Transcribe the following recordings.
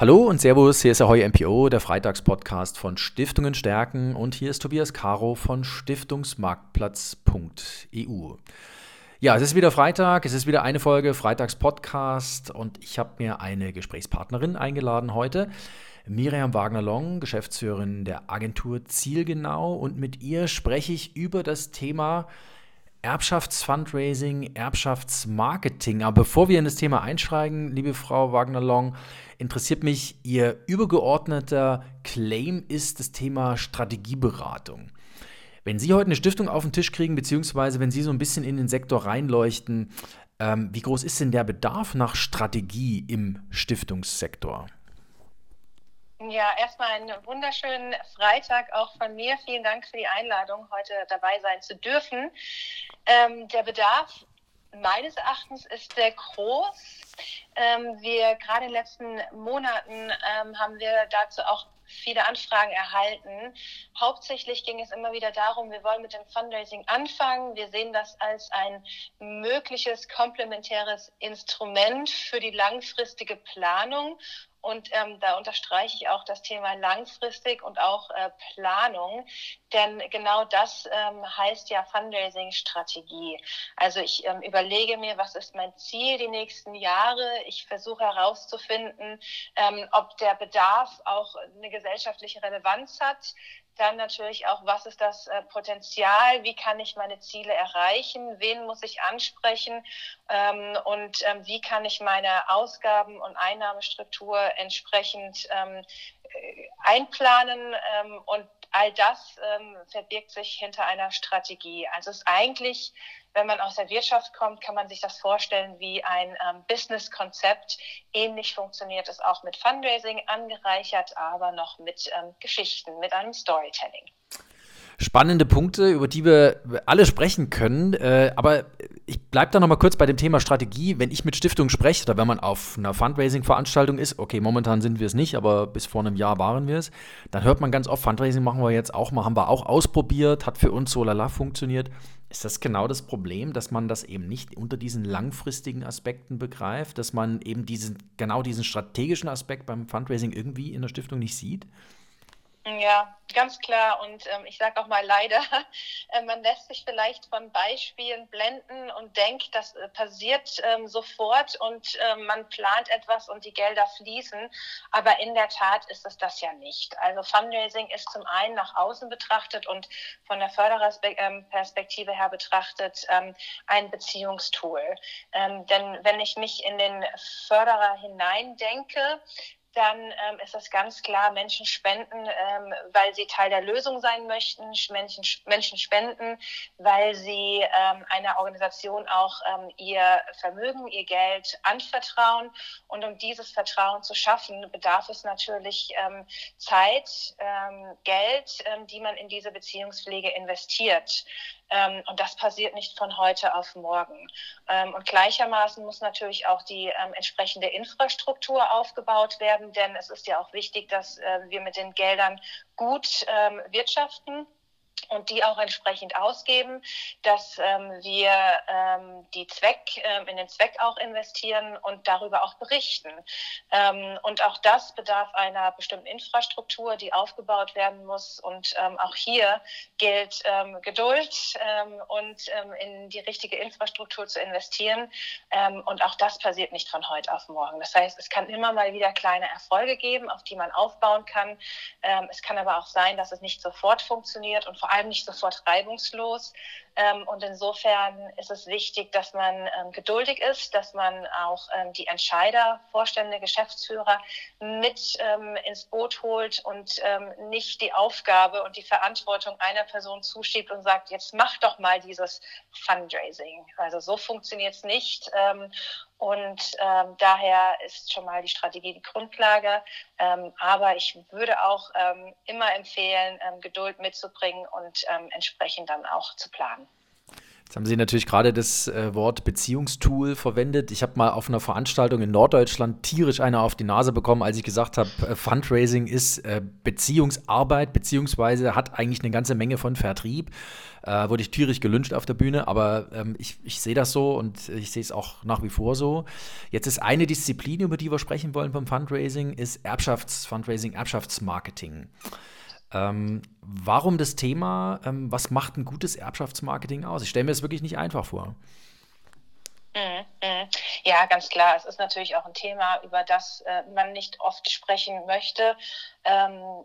Hallo und Servus, hier ist Ahoy MPO, der Freitagspodcast von Stiftungen stärken und hier ist Tobias Caro von Stiftungsmarktplatz.eu. Ja, es ist wieder Freitag, es ist wieder eine Folge Freitagspodcast und ich habe mir eine Gesprächspartnerin eingeladen heute. Miriam Wagner-Long, Geschäftsführerin der Agentur Zielgenau und mit ihr spreche ich über das Thema Erbschaftsfundraising, Erbschaftsmarketing. Aber bevor wir in das Thema einsteigen, liebe Frau Wagner-Long, interessiert mich Ihr übergeordneter Claim ist das Thema Strategieberatung. Wenn Sie heute eine Stiftung auf den Tisch kriegen, beziehungsweise wenn Sie so ein bisschen in den Sektor reinleuchten, ähm, wie groß ist denn der Bedarf nach Strategie im Stiftungssektor? Ja, erstmal einen wunderschönen Freitag auch von mir. Vielen Dank für die Einladung, heute dabei sein zu dürfen. Ähm, der Bedarf meines Erachtens ist sehr groß. Ähm, wir gerade in den letzten Monaten ähm, haben wir dazu auch viele Anfragen erhalten. Hauptsächlich ging es immer wieder darum, wir wollen mit dem Fundraising anfangen. Wir sehen das als ein mögliches komplementäres Instrument für die langfristige Planung und ähm, da unterstreiche ich auch das Thema langfristig und auch äh, Planung, denn genau das ähm, heißt ja Fundraising-Strategie. Also ich ähm, überlege mir, was ist mein Ziel die nächsten Jahre. Ich versuche herauszufinden, ähm, ob der Bedarf auch eine gesellschaftliche Relevanz hat. Dann natürlich auch, was ist das äh, Potenzial? Wie kann ich meine Ziele erreichen? Wen muss ich ansprechen? Ähm, und ähm, wie kann ich meine Ausgaben- und Einnahmestruktur entsprechend ähm, äh, einplanen? Ähm, und all das ähm, verbirgt sich hinter einer Strategie. Also es ist eigentlich wenn man aus der Wirtschaft kommt, kann man sich das vorstellen wie ein ähm, Business-Konzept. Ähnlich funktioniert es auch mit Fundraising, angereichert aber noch mit ähm, Geschichten, mit einem Storytelling. Spannende Punkte, über die wir alle sprechen können. Äh, aber ich bleibe da noch mal kurz bei dem Thema Strategie. Wenn ich mit Stiftungen spreche oder wenn man auf einer Fundraising-Veranstaltung ist, okay, momentan sind wir es nicht, aber bis vor einem Jahr waren wir es, dann hört man ganz oft, Fundraising machen wir jetzt auch mal, haben wir auch ausprobiert, hat für uns so lala funktioniert. Ist das genau das Problem, dass man das eben nicht unter diesen langfristigen Aspekten begreift, dass man eben diesen, genau diesen strategischen Aspekt beim Fundraising irgendwie in der Stiftung nicht sieht? Ja, ganz klar. Und ähm, ich sage auch mal leider, äh, man lässt sich vielleicht von Beispielen blenden und denkt, das äh, passiert ähm, sofort und äh, man plant etwas und die Gelder fließen. Aber in der Tat ist es das ja nicht. Also Fundraising ist zum einen nach außen betrachtet und von der Fördererperspektive her betrachtet ähm, ein Beziehungstool. Ähm, denn wenn ich mich in den Förderer hineindenke, dann ähm, ist das ganz klar, Menschen spenden, ähm, weil sie Teil der Lösung sein möchten, Menschen, Menschen spenden, weil sie ähm, einer Organisation auch ähm, ihr Vermögen, ihr Geld anvertrauen. Und um dieses Vertrauen zu schaffen, bedarf es natürlich ähm, Zeit, ähm, Geld, die man in diese Beziehungspflege investiert. Ähm, und das passiert nicht von heute auf morgen. Ähm, und gleichermaßen muss natürlich auch die ähm, entsprechende Infrastruktur aufgebaut werden, denn es ist ja auch wichtig, dass äh, wir mit den Geldern gut ähm, wirtschaften und die auch entsprechend ausgeben, dass ähm, wir ähm, die Zweck ähm, in den Zweck auch investieren und darüber auch berichten. Ähm, und auch das bedarf einer bestimmten Infrastruktur, die aufgebaut werden muss. Und ähm, auch hier gilt ähm, Geduld ähm, und ähm, in die richtige Infrastruktur zu investieren. Ähm, und auch das passiert nicht von heute auf morgen. Das heißt, es kann immer mal wieder kleine Erfolge geben, auf die man aufbauen kann. Ähm, es kann aber auch sein, dass es nicht sofort funktioniert und vor allem nicht sofort reibungslos. Ähm, und insofern ist es wichtig, dass man ähm, geduldig ist, dass man auch ähm, die Entscheider, Vorstände, Geschäftsführer mit ins Boot holt und nicht die Aufgabe und die Verantwortung einer Person zuschiebt und sagt, jetzt mach doch mal dieses Fundraising. Also so funktioniert es nicht. Und ähm, daher ist schon mal die Strategie die Grundlage. Ähm, aber ich würde auch ähm, immer empfehlen, ähm, Geduld mitzubringen und ähm, entsprechend dann auch zu planen. Jetzt haben Sie natürlich gerade das äh, Wort Beziehungstool verwendet. Ich habe mal auf einer Veranstaltung in Norddeutschland tierisch eine auf die Nase bekommen, als ich gesagt habe, äh, Fundraising ist äh, Beziehungsarbeit, beziehungsweise hat eigentlich eine ganze Menge von Vertrieb. Wurde ich tierisch gelünscht auf der Bühne, aber ähm, ich, ich sehe das so und ich sehe es auch nach wie vor so. Jetzt ist eine Disziplin, über die wir sprechen wollen beim Fundraising, ist Erbschafts-Fundraising, Erbschaftsmarketing. Ähm, warum das Thema? Ähm, was macht ein gutes Erbschaftsmarketing aus? Ich stelle mir das wirklich nicht einfach vor. Mhm, mhm. Ja, ganz klar. Es ist natürlich auch ein Thema, über das äh, man nicht oft sprechen möchte. Ähm,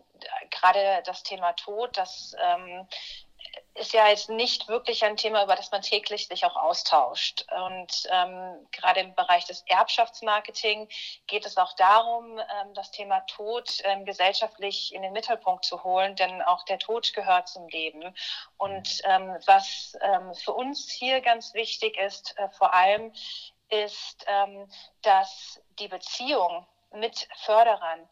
gerade das Thema Tod, das ähm, ist ja jetzt nicht wirklich ein Thema, über das man täglich sich auch austauscht. Und ähm, gerade im Bereich des Erbschaftsmarketing geht es auch darum, ähm, das Thema Tod ähm, gesellschaftlich in den Mittelpunkt zu holen, denn auch der Tod gehört zum Leben. Und ähm, was ähm, für uns hier ganz wichtig ist, äh, vor allem, ist, ähm, dass die Beziehung mit Förderern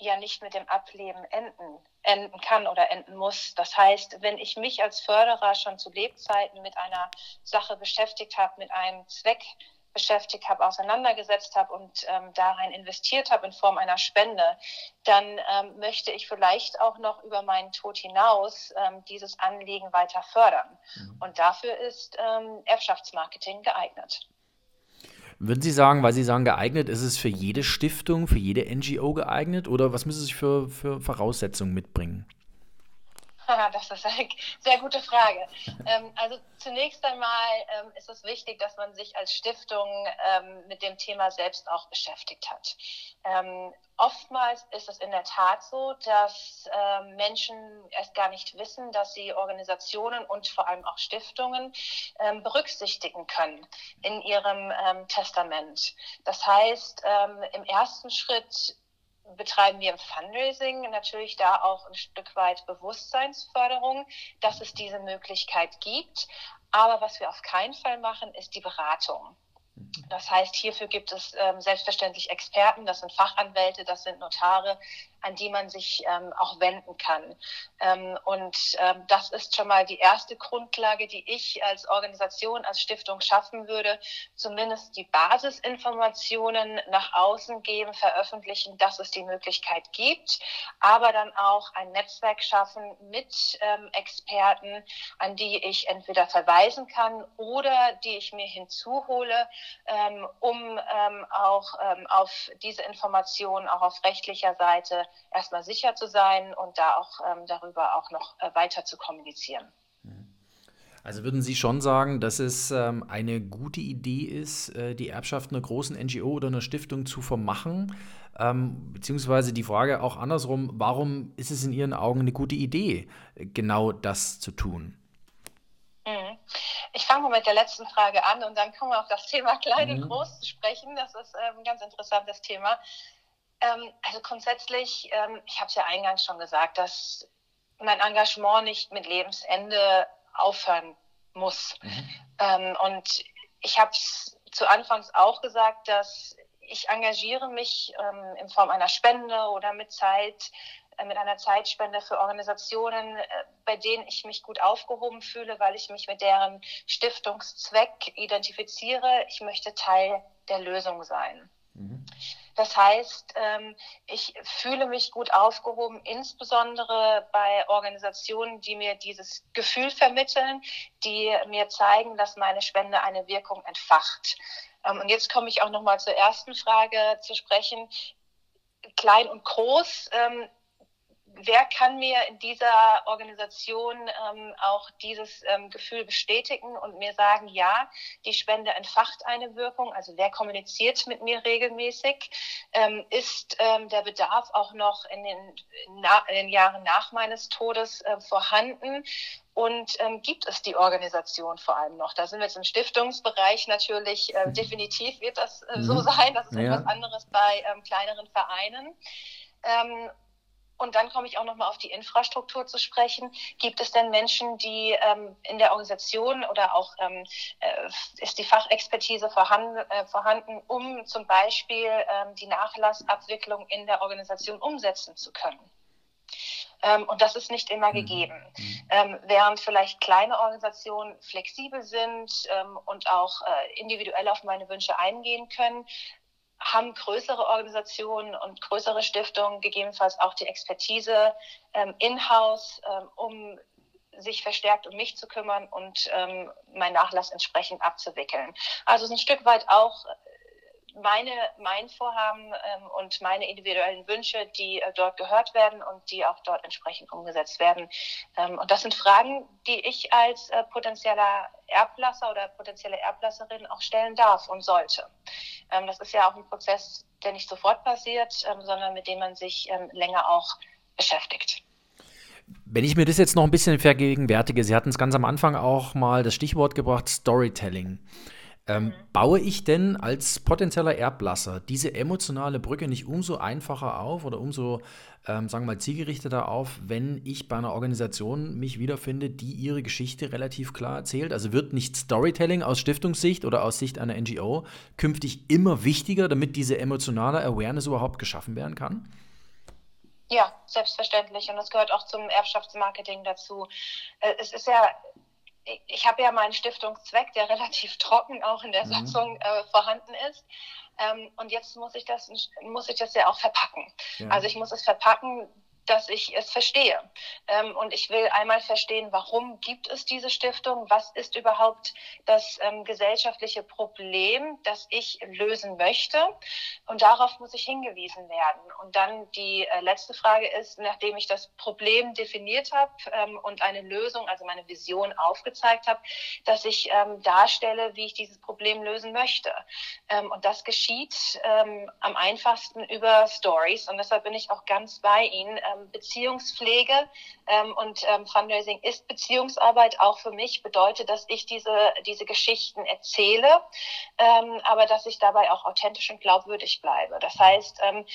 ja nicht mit dem Ableben enden, enden kann oder enden muss. Das heißt, wenn ich mich als Förderer schon zu Lebzeiten mit einer Sache beschäftigt habe, mit einem Zweck beschäftigt habe, auseinandergesetzt habe und ähm, darin investiert habe in Form einer Spende, dann ähm, möchte ich vielleicht auch noch über meinen Tod hinaus ähm, dieses Anliegen weiter fördern. Mhm. Und dafür ist ähm, Erbschaftsmarketing geeignet. Würden Sie sagen, weil Sie sagen geeignet, ist es für jede Stiftung, für jede NGO geeignet oder was müssen Sie sich für, für Voraussetzungen mitbringen? Das ist eine sehr gute Frage. Ähm, also zunächst einmal ähm, ist es wichtig, dass man sich als Stiftung ähm, mit dem Thema selbst auch beschäftigt hat. Oftmals ist es in der Tat so, dass Menschen erst gar nicht wissen, dass sie Organisationen und vor allem auch Stiftungen berücksichtigen können in ihrem Testament. Das heißt, im ersten Schritt betreiben wir im Fundraising natürlich da auch ein Stück weit Bewusstseinsförderung, dass es diese Möglichkeit gibt. Aber was wir auf keinen Fall machen, ist die Beratung. Das heißt, hierfür gibt es ähm, selbstverständlich Experten, das sind Fachanwälte, das sind Notare, an die man sich ähm, auch wenden kann. Ähm, und ähm, das ist schon mal die erste Grundlage, die ich als Organisation, als Stiftung schaffen würde, zumindest die Basisinformationen nach außen geben, veröffentlichen, dass es die Möglichkeit gibt, aber dann auch ein Netzwerk schaffen mit ähm, Experten, an die ich entweder verweisen kann oder die ich mir hinzuhole, ähm, um ähm, auch auf diese Informationen auch auf rechtlicher Seite erstmal sicher zu sein und da auch ähm, darüber auch noch äh, weiter zu kommunizieren. Also würden Sie schon sagen, dass es ähm, eine gute Idee ist, äh, die Erbschaft einer großen NGO oder einer Stiftung zu vermachen? Ähm, beziehungsweise die Frage auch andersrum, warum ist es in Ihren Augen eine gute Idee, genau das zu tun? Mhm. Ich fange mal mit der letzten Frage an und dann kommen wir auf das Thema klein mhm. und groß zu sprechen. Das ist ähm, ein ganz interessantes Thema. Ähm, also grundsätzlich, ähm, ich habe es ja eingangs schon gesagt, dass mein Engagement nicht mit Lebensende aufhören muss. Mhm. Ähm, und ich habe es zu Anfangs auch gesagt, dass ich engagiere mich ähm, in Form einer Spende oder mit Zeit, mit einer Zeitspende für Organisationen, äh, bei denen ich mich gut aufgehoben fühle, weil ich mich mit deren Stiftungszweck identifiziere. Ich möchte Teil der Lösung sein. Mhm. Das heißt, ähm, ich fühle mich gut aufgehoben, insbesondere bei Organisationen, die mir dieses Gefühl vermitteln, die mir zeigen, dass meine Spende eine Wirkung entfacht. Ähm, und jetzt komme ich auch noch mal zur ersten Frage zu sprechen. Klein und groß ähm, wer kann mir in dieser Organisation ähm, auch dieses ähm, Gefühl bestätigen und mir sagen, ja, die Spende entfacht eine Wirkung? Also wer kommuniziert mit mir regelmäßig? Ähm, ist ähm, der Bedarf auch noch in den, na, in den Jahren nach meines Todes äh, vorhanden? Und ähm, gibt es die Organisation vor allem noch? Da sind wir jetzt im Stiftungsbereich natürlich, äh, definitiv wird das äh, so mhm. sein. Das ist ja. etwas anderes bei ähm, kleineren Vereinen. Ähm, und dann komme ich auch nochmal auf die Infrastruktur zu sprechen. Gibt es denn Menschen, die ähm, in der Organisation oder auch ähm, äh, ist die Fachexpertise vorhanden, äh, vorhanden um zum Beispiel ähm, die Nachlassabwicklung in der Organisation umsetzen zu können? Ähm, und das ist nicht immer mhm. gegeben. Mhm. Ähm, während vielleicht kleine Organisationen flexibel sind ähm, und auch äh, individuell auf meine Wünsche eingehen können, haben größere Organisationen und größere Stiftungen gegebenenfalls auch die Expertise ähm, in-house, ähm, um sich verstärkt um mich zu kümmern und ähm, meinen Nachlass entsprechend abzuwickeln. Also es ist ein Stück weit auch meine, mein Vorhaben ähm, und meine individuellen Wünsche, die äh, dort gehört werden und die auch dort entsprechend umgesetzt werden. Ähm, und das sind Fragen, die ich als äh, potenzieller Erblasser oder potenzielle Erblasserin auch stellen darf und sollte. Ähm, das ist ja auch ein Prozess, der nicht sofort passiert, ähm, sondern mit dem man sich ähm, länger auch beschäftigt. Wenn ich mir das jetzt noch ein bisschen vergegenwärtige, Sie hatten es ganz am Anfang auch mal das Stichwort gebracht, Storytelling. Ähm, mhm. Baue ich denn als potenzieller Erblasser diese emotionale Brücke nicht umso einfacher auf oder umso, ähm, sagen wir mal, zielgerichteter auf, wenn ich bei einer Organisation mich wiederfinde, die ihre Geschichte relativ klar erzählt? Also wird nicht Storytelling aus Stiftungssicht oder aus Sicht einer NGO künftig immer wichtiger, damit diese emotionale Awareness überhaupt geschaffen werden kann? Ja, selbstverständlich. Und das gehört auch zum Erbschaftsmarketing dazu. Äh, es ist ja ich habe ja meinen Stiftungszweck, der relativ trocken auch in der mhm. Satzung äh, vorhanden ist. Ähm, und jetzt muss ich das muss ich das ja auch verpacken. Ja. Also ich muss es verpacken, dass ich es verstehe. Ähm, und ich will einmal verstehen, warum gibt es diese Stiftung? Was ist überhaupt das ähm, gesellschaftliche Problem, das ich lösen möchte? Und darauf muss ich hingewiesen werden. Und dann die äh, letzte Frage ist, nachdem ich das Problem definiert habe ähm, und eine Lösung, also meine Vision aufgezeigt habe, dass ich ähm, darstelle, wie ich dieses Problem lösen möchte. Ähm, und das geschieht ähm, am einfachsten über Stories. Und deshalb bin ich auch ganz bei Ihnen ähm, Beziehungspflege ähm, und ähm, Fundraising ist Beziehungsarbeit auch für mich, bedeutet, dass ich diese, diese Geschichten erzähle, ähm, aber dass ich dabei auch authentisch und glaubwürdig bleibe. Das heißt, ähm,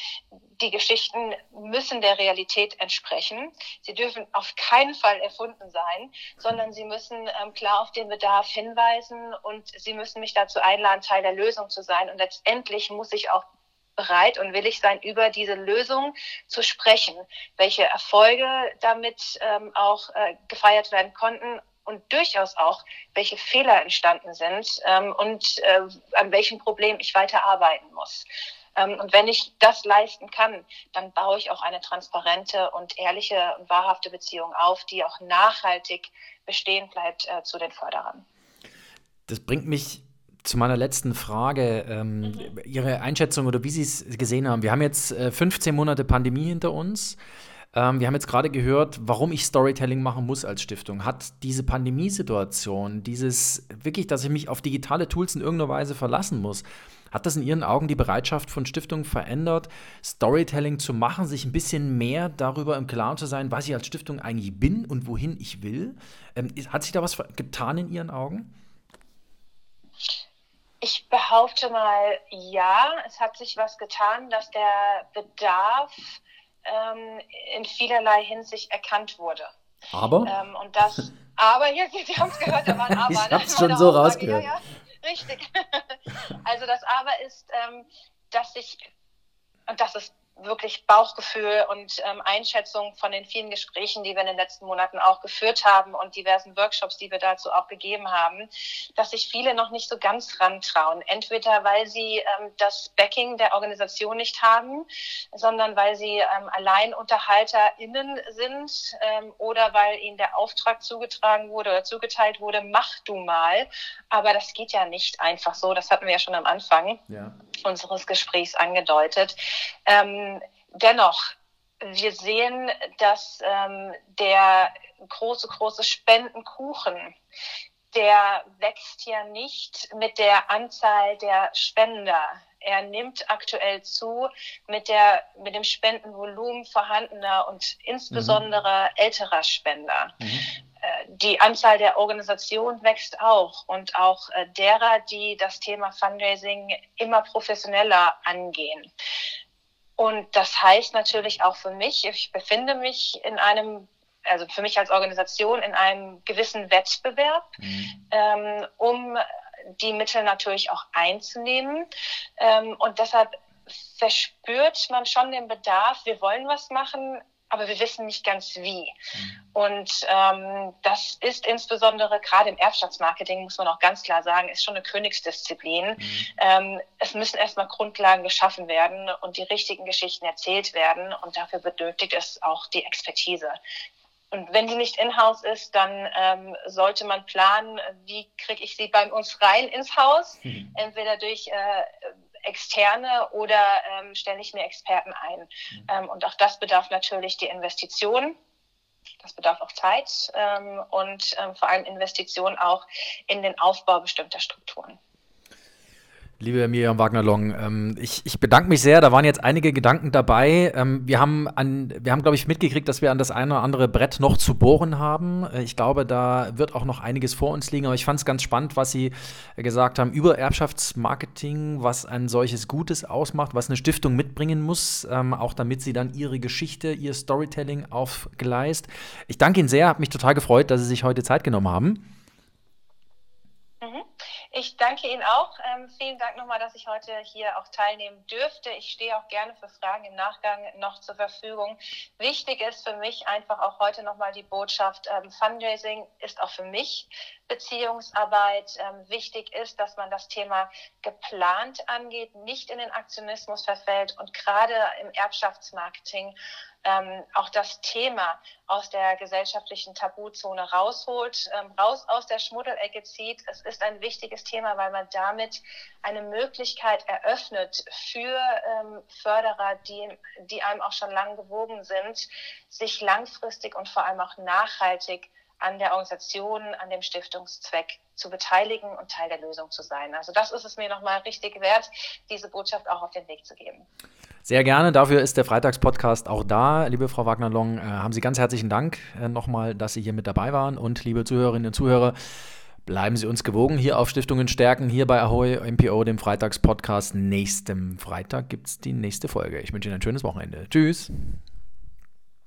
die Geschichten müssen der Realität entsprechen. Sie dürfen auf keinen Fall erfunden sein, sondern sie müssen ähm, klar auf den Bedarf hinweisen und sie müssen mich dazu einladen, Teil der Lösung zu sein. Und letztendlich muss ich auch bereit und willig sein, über diese Lösung zu sprechen, welche Erfolge damit ähm, auch äh, gefeiert werden konnten und durchaus auch, welche Fehler entstanden sind ähm, und äh, an welchem Problem ich weiter arbeiten muss. Ähm, und wenn ich das leisten kann, dann baue ich auch eine transparente und ehrliche und wahrhafte Beziehung auf, die auch nachhaltig bestehen bleibt äh, zu den Förderern. Das bringt mich zu meiner letzten Frage, ähm, mhm. Ihre Einschätzung oder wie Sie es gesehen haben. Wir haben jetzt äh, 15 Monate Pandemie hinter uns. Ähm, wir haben jetzt gerade gehört, warum ich Storytelling machen muss als Stiftung. Hat diese Pandemiesituation, dieses wirklich, dass ich mich auf digitale Tools in irgendeiner Weise verlassen muss, hat das in Ihren Augen die Bereitschaft von Stiftungen verändert, Storytelling zu machen, sich ein bisschen mehr darüber im Klaren zu sein, was ich als Stiftung eigentlich bin und wohin ich will? Ähm, hat sich da was getan in Ihren Augen? Ich behaupte mal, ja, es hat sich was getan, dass der Bedarf ähm, in vielerlei Hinsicht erkannt wurde. Aber? Ähm, und das, aber, hier, Sie, haben es gehört, da war ein Aber. ich habe es schon so rausgehört. Ja, ja, richtig. also das Aber ist, ähm, dass ich, und das ist wirklich Bauchgefühl und ähm, Einschätzung von den vielen Gesprächen, die wir in den letzten Monaten auch geführt haben und diversen Workshops, die wir dazu auch gegeben haben, dass sich viele noch nicht so ganz rantrauen. Entweder weil sie ähm, das Backing der Organisation nicht haben, sondern weil sie ähm, AlleinunterhalterInnen sind ähm, oder weil ihnen der Auftrag zugetragen wurde oder zugeteilt wurde, mach du mal. Aber das geht ja nicht einfach so. Das hatten wir ja schon am Anfang ja. Unseres Gesprächs angedeutet. Ähm, dennoch, wir sehen, dass ähm, der große, große Spendenkuchen, der wächst ja nicht mit der Anzahl der Spender. Er nimmt aktuell zu mit, der, mit dem Spendenvolumen vorhandener und insbesondere mhm. älterer Spender. Mhm. Die Anzahl der Organisationen wächst auch und auch äh, derer, die das Thema Fundraising immer professioneller angehen. Und das heißt natürlich auch für mich, ich befinde mich in einem, also für mich als Organisation in einem gewissen Wettbewerb, mhm. ähm, um die Mittel natürlich auch einzunehmen. Ähm, und deshalb verspürt man schon den Bedarf, wir wollen was machen, aber wir wissen nicht ganz wie. Mhm. Und ähm, das ist insbesondere gerade im Erbschaftsmarketing, muss man auch ganz klar sagen, ist schon eine Königsdisziplin. Mhm. Ähm, es müssen erstmal Grundlagen geschaffen werden und die richtigen Geschichten erzählt werden. Und dafür benötigt es auch die Expertise. Und wenn die nicht in-house ist, dann ähm, sollte man planen, wie kriege ich sie bei uns rein ins Haus. Mhm. Entweder durch äh, externe oder ähm, stelle ich mir Experten ein. Mhm. Ähm, und auch das bedarf natürlich die Investition. Das bedarf auch Zeit ähm, und ähm, vor allem Investition auch in den Aufbau bestimmter Strukturen. Liebe Miriam Wagner-Long, ähm, ich, ich, bedanke mich sehr. Da waren jetzt einige Gedanken dabei. Ähm, wir haben, wir haben, glaube ich, mitgekriegt, dass wir an das eine oder andere Brett noch zu bohren haben. Äh, ich glaube, da wird auch noch einiges vor uns liegen. Aber ich fand es ganz spannend, was Sie gesagt haben über Erbschaftsmarketing, was ein solches Gutes ausmacht, was eine Stiftung mitbringen muss, ähm, auch damit sie dann ihre Geschichte, ihr Storytelling aufgleist. Ich danke Ihnen sehr, habe mich total gefreut, dass Sie sich heute Zeit genommen haben. Ich danke Ihnen auch. Ähm, vielen Dank nochmal, dass ich heute hier auch teilnehmen dürfte. Ich stehe auch gerne für Fragen im Nachgang noch zur Verfügung. Wichtig ist für mich einfach auch heute nochmal die Botschaft, ähm, Fundraising ist auch für mich Beziehungsarbeit. Ähm, wichtig ist, dass man das Thema geplant angeht, nicht in den Aktionismus verfällt und gerade im Erbschaftsmarketing ähm, auch das Thema aus der gesellschaftlichen Tabuzone rausholt, ähm, raus aus der Schmuddelecke zieht. Es ist ein wichtiges Thema, weil man damit eine Möglichkeit eröffnet für ähm, Förderer, die, die einem auch schon lang gewogen sind, sich langfristig und vor allem auch nachhaltig an der Organisation, an dem Stiftungszweck zu beteiligen und Teil der Lösung zu sein. Also das ist es mir nochmal richtig wert, diese Botschaft auch auf den Weg zu geben. Sehr gerne. Dafür ist der Freitagspodcast auch da. Liebe Frau Wagner-Long, äh, haben Sie ganz herzlichen Dank äh, nochmal, dass Sie hier mit dabei waren. Und liebe Zuhörerinnen und Zuhörer, bleiben Sie uns gewogen hier auf Stiftungen stärken, hier bei Ahoy MPO, dem Freitagspodcast. Nächsten Freitag gibt es die nächste Folge. Ich wünsche Ihnen ein schönes Wochenende. Tschüss.